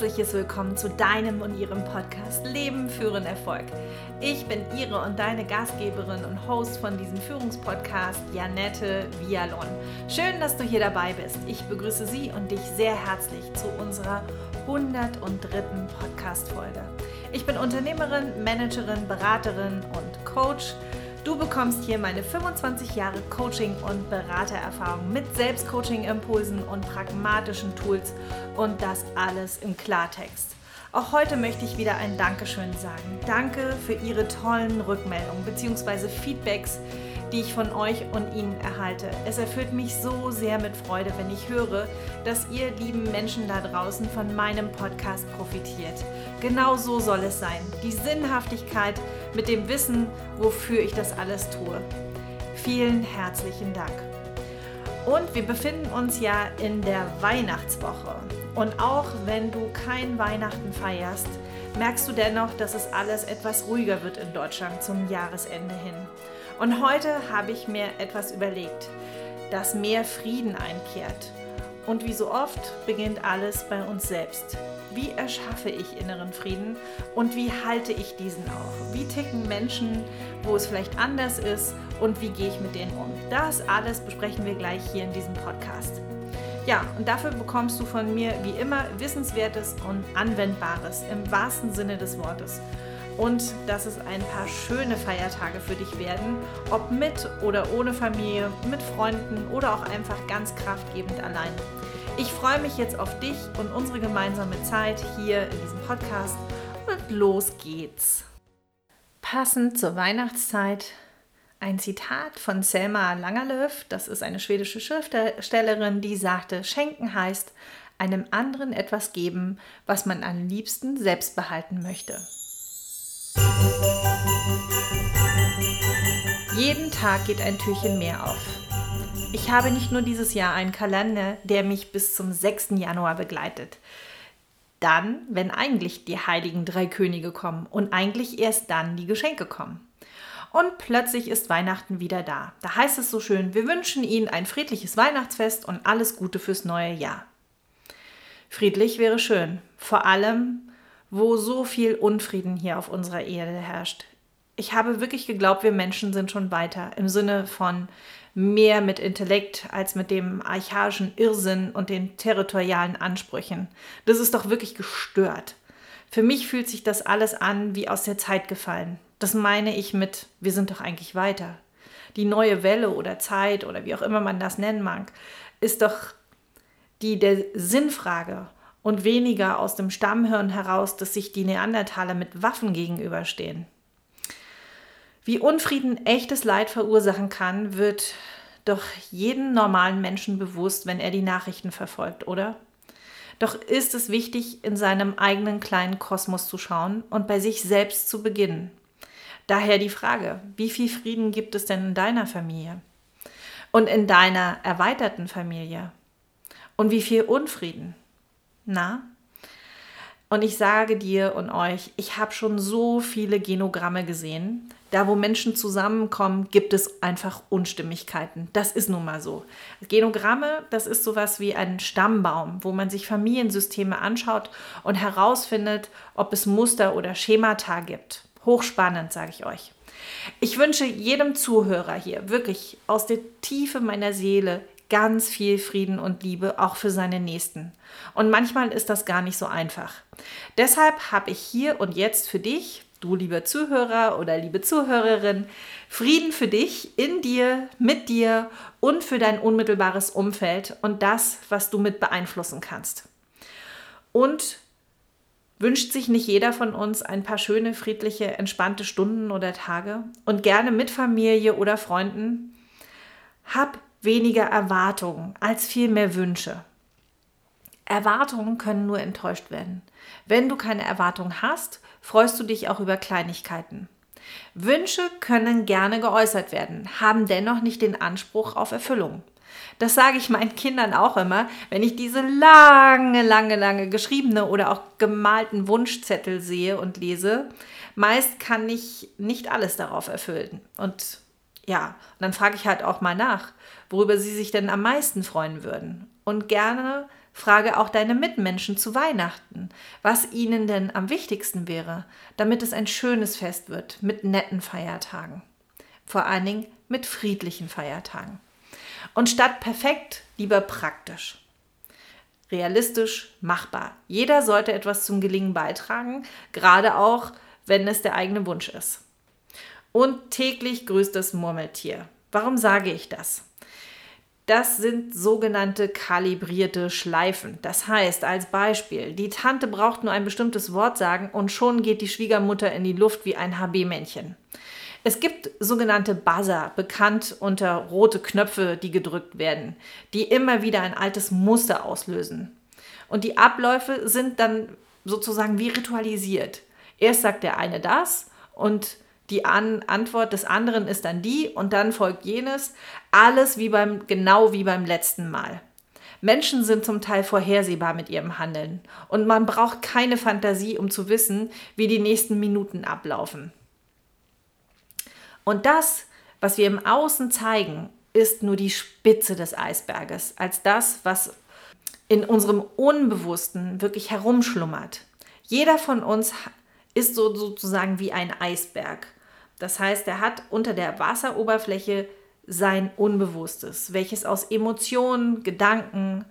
herzliches Willkommen zu deinem und ihrem Podcast Leben führen Erfolg. Ich bin ihre und deine Gastgeberin und Host von diesem Führungspodcast, Janette Vialon. Schön, dass du hier dabei bist. Ich begrüße Sie und dich sehr herzlich zu unserer 103. Podcast-Folge. Ich bin Unternehmerin, Managerin, Beraterin und Coach Du bekommst hier meine 25 Jahre Coaching- und Beratererfahrung mit Selbstcoaching-Impulsen und pragmatischen Tools und das alles im Klartext. Auch heute möchte ich wieder ein Dankeschön sagen. Danke für Ihre tollen Rückmeldungen bzw. Feedbacks, die ich von euch und Ihnen erhalte. Es erfüllt mich so sehr mit Freude, wenn ich höre, dass ihr lieben Menschen da draußen von meinem Podcast profitiert. Genau so soll es sein. Die Sinnhaftigkeit mit dem Wissen, wofür ich das alles tue. Vielen herzlichen Dank. Und wir befinden uns ja in der Weihnachtswoche. Und auch wenn du kein Weihnachten feierst, merkst du dennoch, dass es alles etwas ruhiger wird in Deutschland zum Jahresende hin. Und heute habe ich mir etwas überlegt, dass mehr Frieden einkehrt. Und wie so oft beginnt alles bei uns selbst. Wie erschaffe ich inneren Frieden und wie halte ich diesen auch? Wie ticken Menschen, wo es vielleicht anders ist und wie gehe ich mit denen um? Das alles besprechen wir gleich hier in diesem Podcast. Ja, und dafür bekommst du von mir wie immer Wissenswertes und Anwendbares im wahrsten Sinne des Wortes und dass es ein paar schöne Feiertage für dich werden, ob mit oder ohne Familie, mit Freunden oder auch einfach ganz kraftgebend allein. Ich freue mich jetzt auf dich und unsere gemeinsame Zeit hier in diesem Podcast und los geht's. Passend zur Weihnachtszeit ein Zitat von Selma Langerlöf, das ist eine schwedische Schriftstellerin, die sagte, Schenken heißt, einem anderen etwas geben, was man am liebsten selbst behalten möchte. Jeden Tag geht ein Türchen mehr auf. Ich habe nicht nur dieses Jahr einen Kalender, der mich bis zum 6. Januar begleitet. Dann, wenn eigentlich die heiligen drei Könige kommen und eigentlich erst dann die Geschenke kommen. Und plötzlich ist Weihnachten wieder da. Da heißt es so schön, wir wünschen Ihnen ein friedliches Weihnachtsfest und alles Gute fürs neue Jahr. Friedlich wäre schön, vor allem wo so viel Unfrieden hier auf unserer Erde herrscht. Ich habe wirklich geglaubt, wir Menschen sind schon weiter im Sinne von mehr mit Intellekt als mit dem archaischen Irrsinn und den territorialen Ansprüchen. Das ist doch wirklich gestört. Für mich fühlt sich das alles an wie aus der Zeit gefallen. Das meine ich mit, wir sind doch eigentlich weiter. Die neue Welle oder Zeit oder wie auch immer man das nennen mag, ist doch die der Sinnfrage und weniger aus dem Stammhirn heraus, dass sich die Neandertaler mit Waffen gegenüberstehen. Wie Unfrieden echtes Leid verursachen kann, wird doch jedem normalen Menschen bewusst, wenn er die Nachrichten verfolgt, oder? Doch ist es wichtig, in seinem eigenen kleinen Kosmos zu schauen und bei sich selbst zu beginnen. Daher die Frage, wie viel Frieden gibt es denn in deiner Familie? Und in deiner erweiterten Familie? Und wie viel Unfrieden? Na? Und ich sage dir und euch, ich habe schon so viele Genogramme gesehen. Da, wo Menschen zusammenkommen, gibt es einfach Unstimmigkeiten. Das ist nun mal so. Genogramme, das ist sowas wie ein Stammbaum, wo man sich Familiensysteme anschaut und herausfindet, ob es Muster oder Schemata gibt. Hochspannend, sage ich euch. Ich wünsche jedem Zuhörer hier wirklich aus der Tiefe meiner Seele ganz viel Frieden und Liebe auch für seine Nächsten. Und manchmal ist das gar nicht so einfach. Deshalb habe ich hier und jetzt für dich, du lieber Zuhörer oder liebe Zuhörerin, Frieden für dich, in dir, mit dir und für dein unmittelbares Umfeld und das, was du mit beeinflussen kannst. Und wünscht sich nicht jeder von uns ein paar schöne, friedliche, entspannte Stunden oder Tage und gerne mit Familie oder Freunden? Hab weniger Erwartungen als vielmehr Wünsche. Erwartungen können nur enttäuscht werden. Wenn du keine Erwartungen hast, freust du dich auch über Kleinigkeiten. Wünsche können gerne geäußert werden, haben dennoch nicht den Anspruch auf Erfüllung. Das sage ich meinen Kindern auch immer, wenn ich diese lange, lange, lange geschriebene oder auch gemalten Wunschzettel sehe und lese. Meist kann ich nicht alles darauf erfüllen. Und ja, und dann frage ich halt auch mal nach, worüber sie sich denn am meisten freuen würden. Und gerne Frage auch deine Mitmenschen zu Weihnachten, was ihnen denn am wichtigsten wäre, damit es ein schönes Fest wird mit netten Feiertagen. Vor allen Dingen mit friedlichen Feiertagen. Und statt perfekt lieber praktisch. Realistisch machbar. Jeder sollte etwas zum Gelingen beitragen, gerade auch, wenn es der eigene Wunsch ist. Und täglich grüßt das Murmeltier. Warum sage ich das? Das sind sogenannte kalibrierte Schleifen. Das heißt, als Beispiel, die Tante braucht nur ein bestimmtes Wort sagen und schon geht die Schwiegermutter in die Luft wie ein HB-Männchen. Es gibt sogenannte Buzzer, bekannt unter rote Knöpfe, die gedrückt werden, die immer wieder ein altes Muster auslösen. Und die Abläufe sind dann sozusagen wie ritualisiert. Erst sagt der eine das und die An Antwort des anderen ist dann die und dann folgt jenes. Alles wie beim, genau wie beim letzten Mal. Menschen sind zum Teil vorhersehbar mit ihrem Handeln und man braucht keine Fantasie, um zu wissen, wie die nächsten Minuten ablaufen. Und das, was wir im Außen zeigen, ist nur die Spitze des Eisberges, als das, was in unserem Unbewussten wirklich herumschlummert. Jeder von uns ist so sozusagen wie ein Eisberg. Das heißt, er hat unter der Wasseroberfläche sein Unbewusstes, welches aus Emotionen, Gedanken,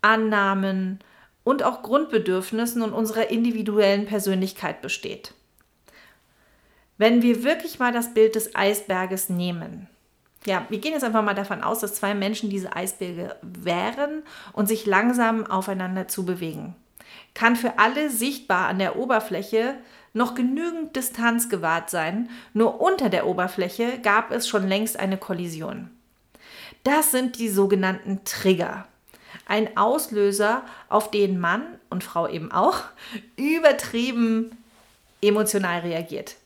Annahmen und auch Grundbedürfnissen und unserer individuellen Persönlichkeit besteht. Wenn wir wirklich mal das Bild des Eisberges nehmen, ja, wir gehen jetzt einfach mal davon aus, dass zwei Menschen diese Eisberge wären und sich langsam aufeinander zu bewegen. Kann für alle sichtbar an der Oberfläche noch genügend Distanz gewahrt sein, nur unter der Oberfläche gab es schon längst eine Kollision. Das sind die sogenannten Trigger. Ein Auslöser, auf den Mann und Frau eben auch übertrieben emotional reagiert.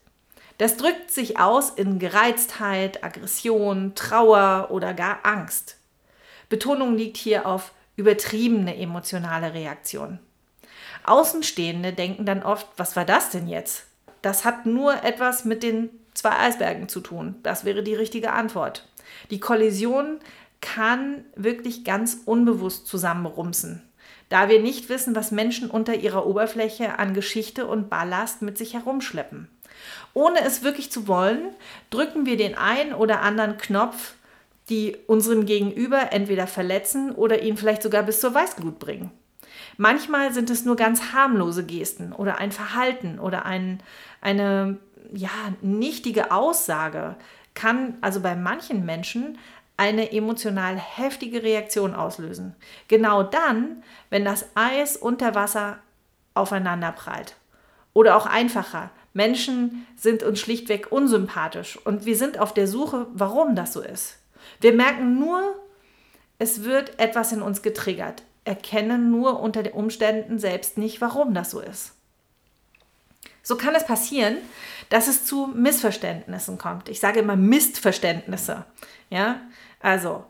Das drückt sich aus in Gereiztheit, Aggression, Trauer oder gar Angst. Betonung liegt hier auf übertriebene emotionale Reaktion. Außenstehende denken dann oft, was war das denn jetzt? Das hat nur etwas mit den zwei Eisbergen zu tun. Das wäre die richtige Antwort. Die Kollision kann wirklich ganz unbewusst zusammenrumsen, da wir nicht wissen, was Menschen unter ihrer Oberfläche an Geschichte und Ballast mit sich herumschleppen. Ohne es wirklich zu wollen, drücken wir den einen oder anderen Knopf, die unseren Gegenüber entweder verletzen oder ihn vielleicht sogar bis zur Weißglut bringen. Manchmal sind es nur ganz harmlose Gesten oder ein Verhalten oder ein, eine ja, nichtige Aussage kann also bei manchen Menschen eine emotional heftige Reaktion auslösen. Genau dann, wenn das Eis unter Wasser aufeinander prallt. Oder auch einfacher. Menschen sind uns schlichtweg unsympathisch und wir sind auf der Suche, warum das so ist. Wir merken nur, es wird etwas in uns getriggert erkennen nur unter den Umständen selbst nicht, warum das so ist. So kann es passieren, dass es zu Missverständnissen kommt. Ich sage immer Missverständnisse. Ja, also,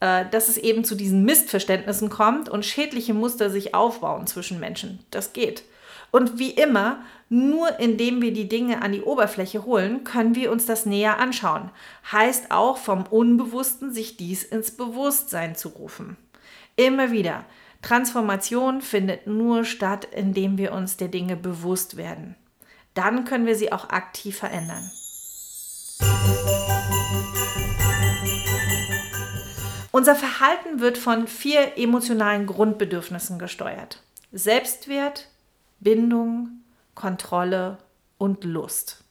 äh, dass es eben zu diesen Missverständnissen kommt und schädliche Muster sich aufbauen zwischen Menschen. Das geht. Und wie immer, nur indem wir die Dinge an die Oberfläche holen, können wir uns das näher anschauen. Heißt auch vom Unbewussten, sich dies ins Bewusstsein zu rufen. Immer wieder. Transformation findet nur statt, indem wir uns der Dinge bewusst werden. Dann können wir sie auch aktiv verändern. Unser Verhalten wird von vier emotionalen Grundbedürfnissen gesteuert. Selbstwert, Bindung, Kontrolle und Lust.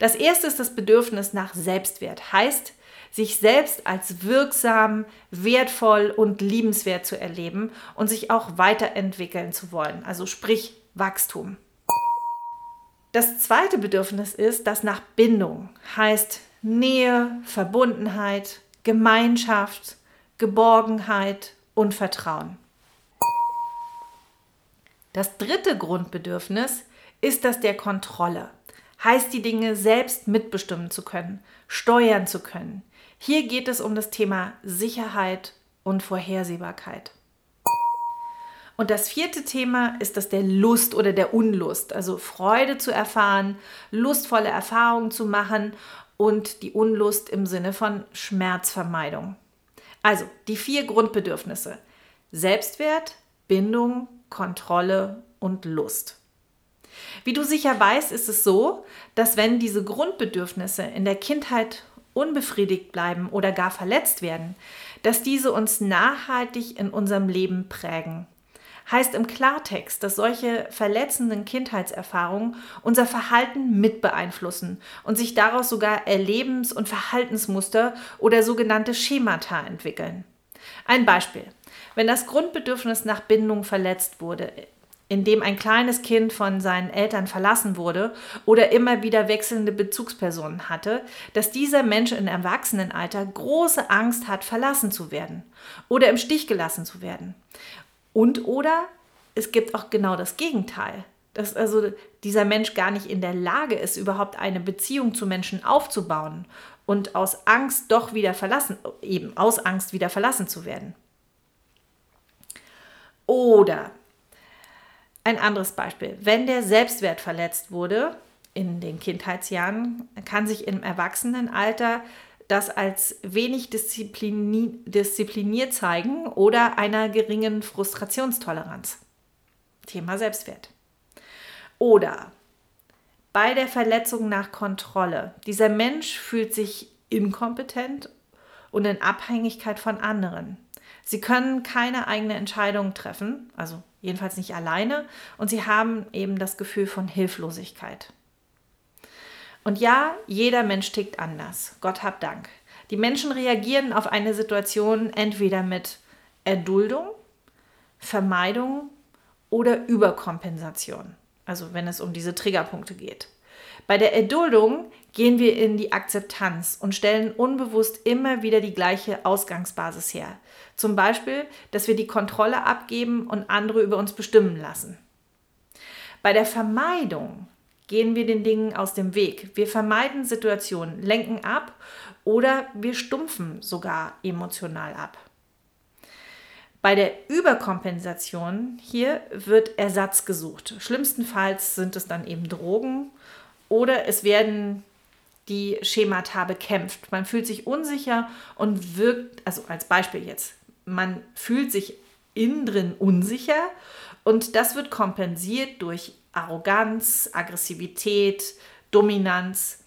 Das erste ist das Bedürfnis nach Selbstwert, heißt, sich selbst als wirksam, wertvoll und liebenswert zu erleben und sich auch weiterentwickeln zu wollen, also sprich Wachstum. Das zweite Bedürfnis ist das nach Bindung, heißt Nähe, Verbundenheit, Gemeinschaft, Geborgenheit und Vertrauen. Das dritte Grundbedürfnis ist das der Kontrolle, heißt die Dinge selbst mitbestimmen zu können, steuern zu können, hier geht es um das Thema Sicherheit und Vorhersehbarkeit. Und das vierte Thema ist das der Lust oder der Unlust, also Freude zu erfahren, lustvolle Erfahrungen zu machen und die Unlust im Sinne von Schmerzvermeidung. Also die vier Grundbedürfnisse. Selbstwert, Bindung, Kontrolle und Lust. Wie du sicher weißt, ist es so, dass wenn diese Grundbedürfnisse in der Kindheit unbefriedigt bleiben oder gar verletzt werden, dass diese uns nachhaltig in unserem Leben prägen. Heißt im Klartext, dass solche verletzenden Kindheitserfahrungen unser Verhalten mit beeinflussen und sich daraus sogar Erlebens- und Verhaltensmuster oder sogenannte Schemata entwickeln. Ein Beispiel. Wenn das Grundbedürfnis nach Bindung verletzt wurde, in dem ein kleines Kind von seinen Eltern verlassen wurde oder immer wieder wechselnde Bezugspersonen hatte, dass dieser Mensch im Erwachsenenalter große Angst hat, verlassen zu werden oder im Stich gelassen zu werden. Und oder es gibt auch genau das Gegenteil, dass also dieser Mensch gar nicht in der Lage ist, überhaupt eine Beziehung zu Menschen aufzubauen und aus Angst doch wieder verlassen, eben aus Angst wieder verlassen zu werden. Oder ein anderes Beispiel. Wenn der Selbstwert verletzt wurde in den Kindheitsjahren, kann sich im Erwachsenenalter das als wenig disziplini diszipliniert zeigen oder einer geringen Frustrationstoleranz. Thema Selbstwert. Oder bei der Verletzung nach Kontrolle. Dieser Mensch fühlt sich inkompetent und in Abhängigkeit von anderen. Sie können keine eigene Entscheidung treffen, also jedenfalls nicht alleine, und sie haben eben das Gefühl von Hilflosigkeit. Und ja, jeder Mensch tickt anders. Gott hab Dank. Die Menschen reagieren auf eine Situation entweder mit Erduldung, Vermeidung oder Überkompensation. Also wenn es um diese Triggerpunkte geht. Bei der Erduldung gehen wir in die Akzeptanz und stellen unbewusst immer wieder die gleiche Ausgangsbasis her. Zum Beispiel, dass wir die Kontrolle abgeben und andere über uns bestimmen lassen. Bei der Vermeidung gehen wir den Dingen aus dem Weg. Wir vermeiden Situationen, lenken ab oder wir stumpfen sogar emotional ab. Bei der Überkompensation hier wird Ersatz gesucht. Schlimmstenfalls sind es dann eben Drogen oder es werden die Schemata bekämpft. Man fühlt sich unsicher und wirkt, also als Beispiel jetzt, man fühlt sich innen drin unsicher und das wird kompensiert durch Arroganz, Aggressivität, Dominanz.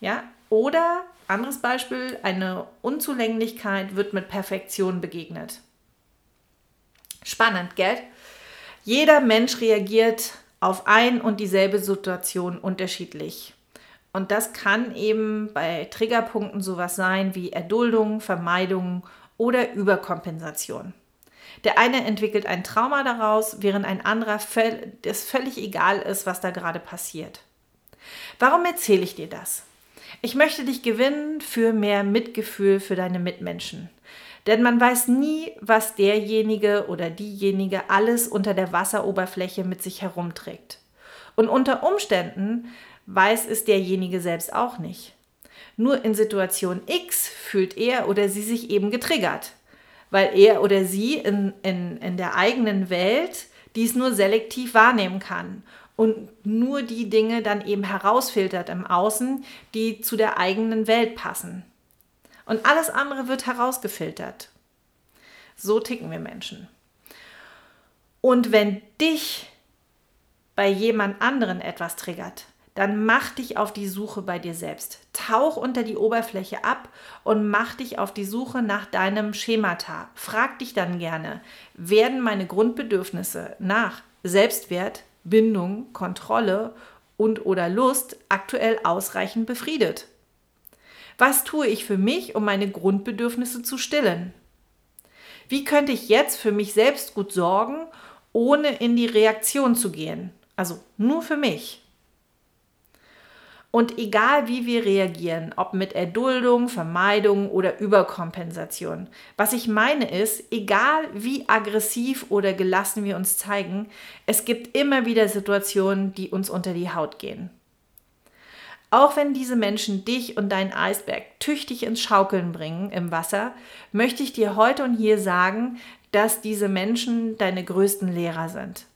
Ja? Oder anderes Beispiel, eine Unzulänglichkeit wird mit Perfektion begegnet. Spannend, gell? Jeder Mensch reagiert auf ein und dieselbe Situation unterschiedlich. Und das kann eben bei Triggerpunkten sowas sein wie Erduldung, Vermeidung oder Überkompensation. Der eine entwickelt ein Trauma daraus, während ein anderer es völlig egal ist, was da gerade passiert. Warum erzähle ich dir das? Ich möchte dich gewinnen für mehr Mitgefühl für deine Mitmenschen. Denn man weiß nie, was derjenige oder diejenige alles unter der Wasseroberfläche mit sich herumträgt. Und unter Umständen weiß es derjenige selbst auch nicht. Nur in Situation X fühlt er oder sie sich eben getriggert, weil er oder sie in, in, in der eigenen Welt dies nur selektiv wahrnehmen kann und nur die Dinge dann eben herausfiltert im Außen, die zu der eigenen Welt passen. Und alles andere wird herausgefiltert. So ticken wir Menschen. Und wenn dich bei jemand anderen etwas triggert, dann mach dich auf die Suche bei dir selbst. Tauch unter die Oberfläche ab und mach dich auf die Suche nach deinem Schemata. Frag dich dann gerne, werden meine Grundbedürfnisse nach Selbstwert, Bindung, Kontrolle und oder Lust aktuell ausreichend befriedet? Was tue ich für mich, um meine Grundbedürfnisse zu stillen? Wie könnte ich jetzt für mich selbst gut sorgen, ohne in die Reaktion zu gehen? Also nur für mich. Und egal wie wir reagieren, ob mit Erduldung, Vermeidung oder Überkompensation, was ich meine ist, egal wie aggressiv oder gelassen wir uns zeigen, es gibt immer wieder Situationen, die uns unter die Haut gehen. Auch wenn diese Menschen dich und deinen Eisberg tüchtig ins Schaukeln bringen im Wasser, möchte ich dir heute und hier sagen, dass diese Menschen deine größten Lehrer sind.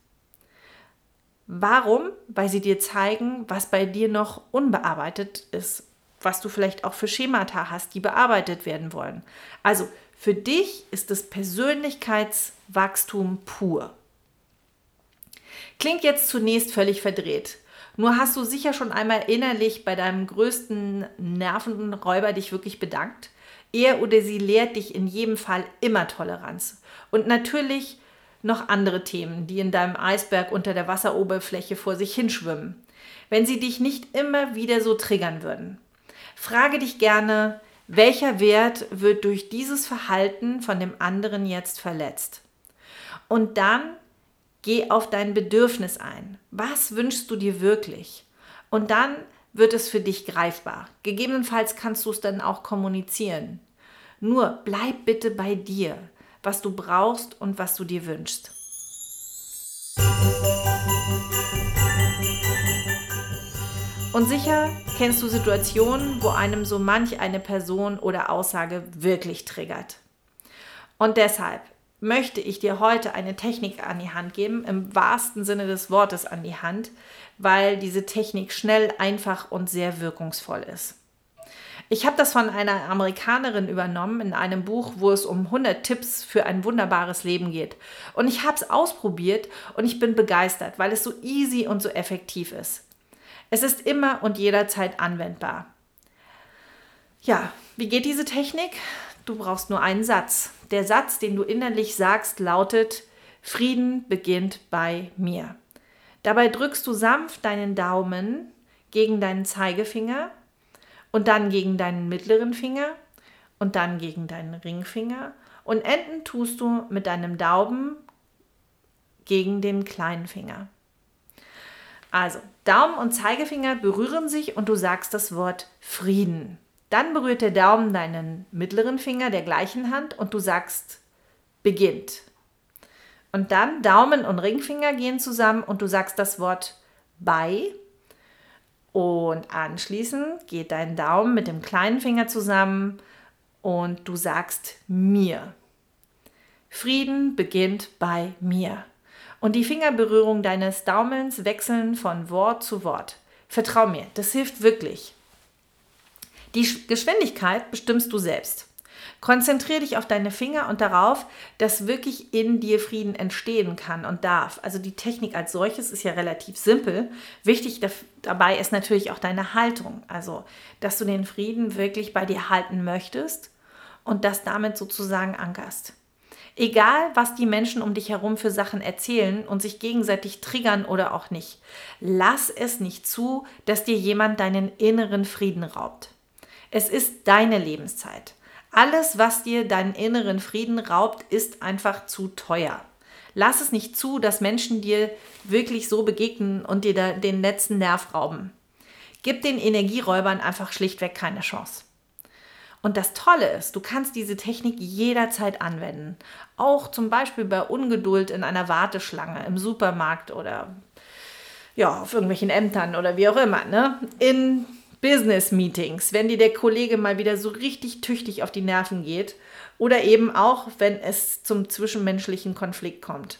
Warum? Weil sie dir zeigen, was bei dir noch unbearbeitet ist, was du vielleicht auch für Schemata hast, die bearbeitet werden wollen. Also Für dich ist es Persönlichkeitswachstum pur. Klingt jetzt zunächst völlig verdreht. Nur hast du sicher schon einmal innerlich bei deinem größten nervenden Räuber dich wirklich bedankt. Er oder sie lehrt dich in jedem Fall immer Toleranz. Und natürlich noch andere Themen, die in deinem Eisberg unter der Wasseroberfläche vor sich hinschwimmen. Wenn sie dich nicht immer wieder so triggern würden. Frage dich gerne, welcher Wert wird durch dieses Verhalten von dem anderen jetzt verletzt? Und dann geh auf dein Bedürfnis ein. Was wünschst du dir wirklich? Und dann wird es für dich greifbar. Gegebenenfalls kannst du es dann auch kommunizieren. Nur bleib bitte bei dir, was du brauchst und was du dir wünschst. Und sicher kennst du Situationen, wo einem so manch eine Person oder Aussage wirklich triggert. Und deshalb möchte ich dir heute eine Technik an die Hand geben, im wahrsten Sinne des Wortes an die Hand, weil diese Technik schnell, einfach und sehr wirkungsvoll ist. Ich habe das von einer Amerikanerin übernommen in einem Buch, wo es um 100 Tipps für ein wunderbares Leben geht. Und ich habe es ausprobiert und ich bin begeistert, weil es so easy und so effektiv ist. Es ist immer und jederzeit anwendbar. Ja, wie geht diese Technik? Du brauchst nur einen Satz. Der Satz, den du innerlich sagst, lautet, Frieden beginnt bei mir. Dabei drückst du sanft deinen Daumen gegen deinen Zeigefinger und dann gegen deinen mittleren Finger und dann gegen deinen Ringfinger und enden tust du mit deinem Daumen gegen den kleinen Finger. Also, Daumen und Zeigefinger berühren sich und du sagst das Wort Frieden. Dann berührt der Daumen deinen mittleren Finger der gleichen Hand und du sagst beginnt. Und dann Daumen und Ringfinger gehen zusammen und du sagst das Wort bei. Und anschließend geht dein Daumen mit dem kleinen Finger zusammen und du sagst mir. Frieden beginnt bei mir. Und die Fingerberührung deines Daumens wechseln von Wort zu Wort. Vertrau mir, das hilft wirklich. Die Geschwindigkeit bestimmst du selbst. Konzentriere dich auf deine Finger und darauf, dass wirklich in dir Frieden entstehen kann und darf. Also die Technik als solches ist ja relativ simpel. Wichtig dabei ist natürlich auch deine Haltung. Also, dass du den Frieden wirklich bei dir halten möchtest und das damit sozusagen ankerst. Egal, was die Menschen um dich herum für Sachen erzählen und sich gegenseitig triggern oder auch nicht, lass es nicht zu, dass dir jemand deinen inneren Frieden raubt. Es ist deine Lebenszeit. Alles, was dir deinen inneren Frieden raubt, ist einfach zu teuer. Lass es nicht zu, dass Menschen dir wirklich so begegnen und dir den letzten Nerv rauben. Gib den Energieräubern einfach schlichtweg keine Chance. Und das Tolle ist, du kannst diese Technik jederzeit anwenden. Auch zum Beispiel bei Ungeduld in einer Warteschlange im Supermarkt oder ja, auf irgendwelchen Ämtern oder wie auch immer. Ne? In Business Meetings, wenn dir der Kollege mal wieder so richtig tüchtig auf die Nerven geht oder eben auch, wenn es zum zwischenmenschlichen Konflikt kommt.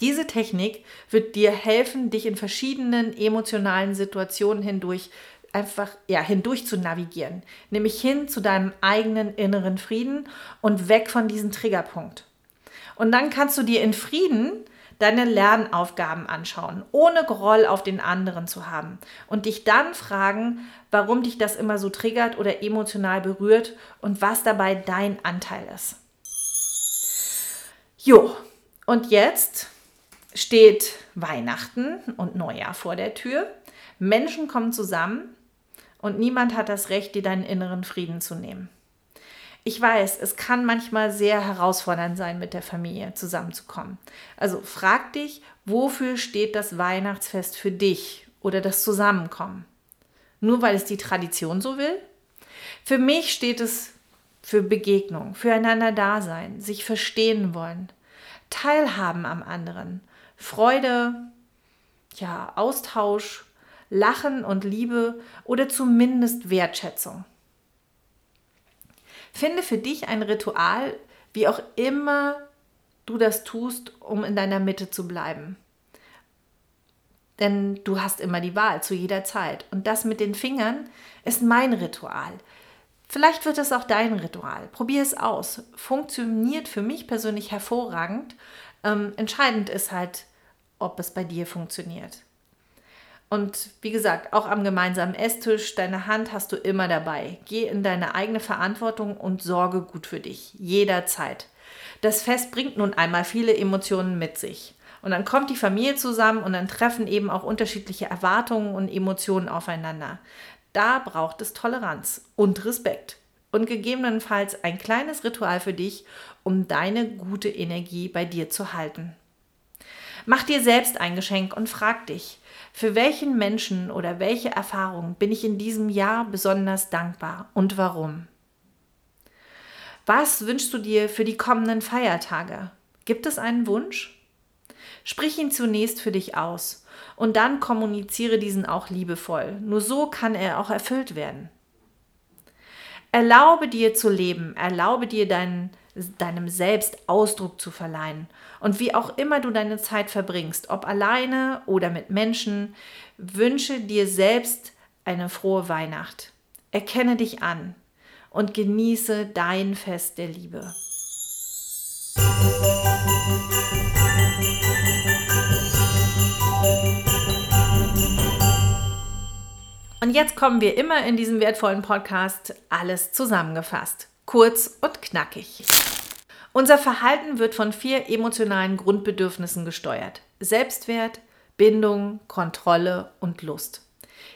Diese Technik wird dir helfen, dich in verschiedenen emotionalen Situationen hindurch einfach ja, hindurch zu navigieren, nämlich hin zu deinem eigenen inneren Frieden und weg von diesem Triggerpunkt. Und dann kannst du dir in Frieden deine Lernaufgaben anschauen, ohne Groll auf den anderen zu haben und dich dann fragen, warum dich das immer so triggert oder emotional berührt und was dabei dein Anteil ist. Jo, und jetzt steht Weihnachten und Neujahr vor der Tür. Menschen kommen zusammen und niemand hat das Recht, dir deinen inneren Frieden zu nehmen. Ich weiß, es kann manchmal sehr herausfordernd sein, mit der Familie zusammenzukommen. Also frag dich, wofür steht das Weihnachtsfest für dich oder das Zusammenkommen? Nur weil es die Tradition so will? Für mich steht es für Begegnung, füreinander Dasein, sich verstehen wollen, Teilhaben am anderen, Freude, ja, Austausch, Lachen und Liebe oder zumindest Wertschätzung. Finde für dich ein Ritual, wie auch immer du das tust, um in deiner Mitte zu bleiben. Denn du hast immer die Wahl zu jeder Zeit. Und das mit den Fingern ist mein Ritual. Vielleicht wird es auch dein Ritual. Probier es aus. Funktioniert für mich persönlich hervorragend. Ähm, entscheidend ist halt, ob es bei dir funktioniert. Und wie gesagt, auch am gemeinsamen Esstisch, deine Hand hast du immer dabei. Geh in deine eigene Verantwortung und sorge gut für dich, jederzeit. Das Fest bringt nun einmal viele Emotionen mit sich. Und dann kommt die Familie zusammen und dann treffen eben auch unterschiedliche Erwartungen und Emotionen aufeinander. Da braucht es Toleranz und Respekt und gegebenenfalls ein kleines Ritual für dich, um deine gute Energie bei dir zu halten. Mach dir selbst ein Geschenk und frag dich, für welchen Menschen oder welche Erfahrung bin ich in diesem Jahr besonders dankbar und warum? Was wünschst du dir für die kommenden Feiertage? Gibt es einen Wunsch? Sprich ihn zunächst für dich aus und dann kommuniziere diesen auch liebevoll. Nur so kann er auch erfüllt werden. Erlaube dir zu leben, erlaube dir deinen, deinem Selbst Ausdruck zu verleihen. Und wie auch immer du deine Zeit verbringst, ob alleine oder mit Menschen, wünsche dir selbst eine frohe Weihnacht. Erkenne dich an und genieße dein Fest der Liebe. Und jetzt kommen wir immer in diesem wertvollen Podcast alles zusammengefasst. Kurz und knackig. Unser Verhalten wird von vier emotionalen Grundbedürfnissen gesteuert. Selbstwert, Bindung, Kontrolle und Lust.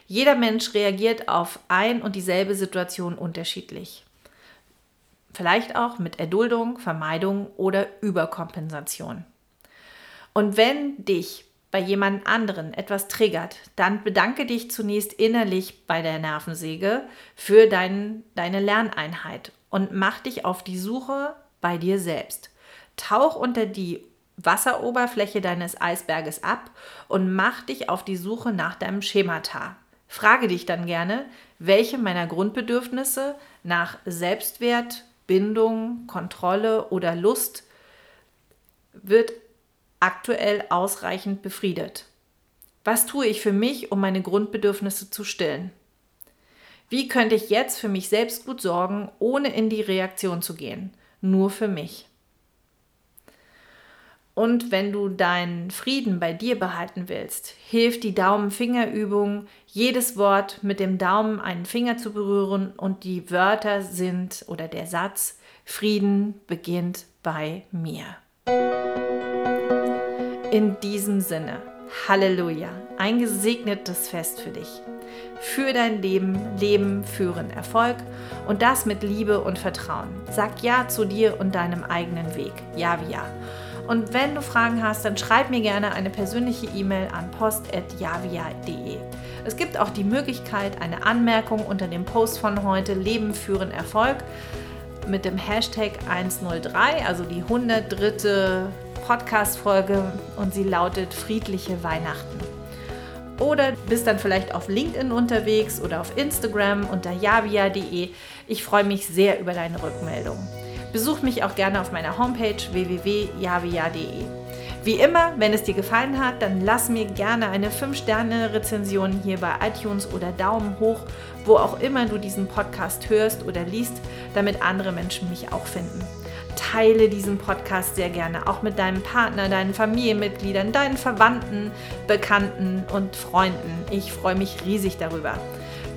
Jeder Mensch reagiert auf ein und dieselbe Situation unterschiedlich. Vielleicht auch mit Erduldung, Vermeidung oder Überkompensation. Und wenn dich bei jemand anderen etwas triggert, dann bedanke dich zunächst innerlich bei der Nervensäge für dein, deine Lerneinheit und mach dich auf die Suche bei dir selbst. Tauch unter die Wasseroberfläche deines Eisberges ab und mach dich auf die Suche nach deinem Schemata. Frage dich dann gerne, welche meiner Grundbedürfnisse nach Selbstwert, Bindung, Kontrolle oder Lust wird aktuell ausreichend befriedet? Was tue ich für mich, um meine Grundbedürfnisse zu stillen? Wie könnte ich jetzt für mich selbst gut sorgen, ohne in die Reaktion zu gehen? Nur für mich. Und wenn du deinen Frieden bei dir behalten willst, hilft die Daumen-Finger-Übung, jedes Wort mit dem Daumen einen Finger zu berühren und die Wörter sind oder der Satz Frieden beginnt bei mir. In diesem Sinne, Halleluja, ein gesegnetes Fest für dich. Für dein Leben, Leben führen Erfolg und das mit Liebe und Vertrauen. Sag Ja zu dir und deinem eigenen Weg. Ja wie Ja. Und wenn du Fragen hast, dann schreib mir gerne eine persönliche E-Mail an post.javia.de. Es gibt auch die Möglichkeit, eine Anmerkung unter dem Post von heute Leben führen Erfolg mit dem Hashtag 103, also die 103. Podcast-Folge und sie lautet Friedliche Weihnachten. Oder bist dann vielleicht auf LinkedIn unterwegs oder auf Instagram unter javia.de. Ich freue mich sehr über deine Rückmeldung. Besuch mich auch gerne auf meiner Homepage www.javia.de. Wie immer, wenn es dir gefallen hat, dann lass mir gerne eine 5-Sterne-Rezension hier bei iTunes oder Daumen hoch, wo auch immer du diesen Podcast hörst oder liest, damit andere Menschen mich auch finden teile diesen Podcast sehr gerne, auch mit deinem Partner, deinen Familienmitgliedern, deinen Verwandten, Bekannten und Freunden. Ich freue mich riesig darüber.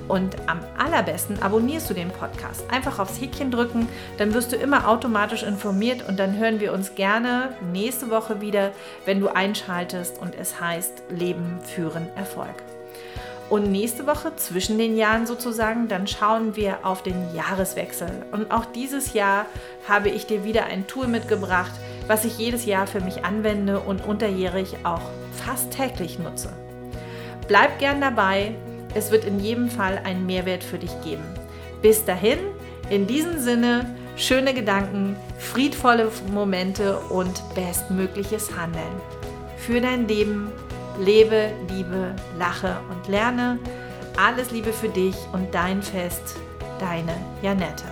Und am allerbesten abonnierst du den Podcast. Einfach aufs Häkchen drücken, dann wirst du immer automatisch informiert und dann hören wir uns gerne nächste Woche wieder, wenn du einschaltest und es heißt Leben führen Erfolg. Und nächste Woche, zwischen den Jahren sozusagen, dann schauen wir auf den Jahreswechsel. Und auch dieses Jahr habe ich dir wieder ein Tool mitgebracht, was ich jedes Jahr für mich anwende und unterjährig auch fast täglich nutze. Bleib gern dabei, es wird in jedem Fall einen Mehrwert für dich geben. Bis dahin, in diesem Sinne, schöne Gedanken, friedvolle Momente und bestmögliches Handeln. Für dein Leben Lebe, liebe, lache und lerne. Alles Liebe für dich und dein Fest, deine Janette.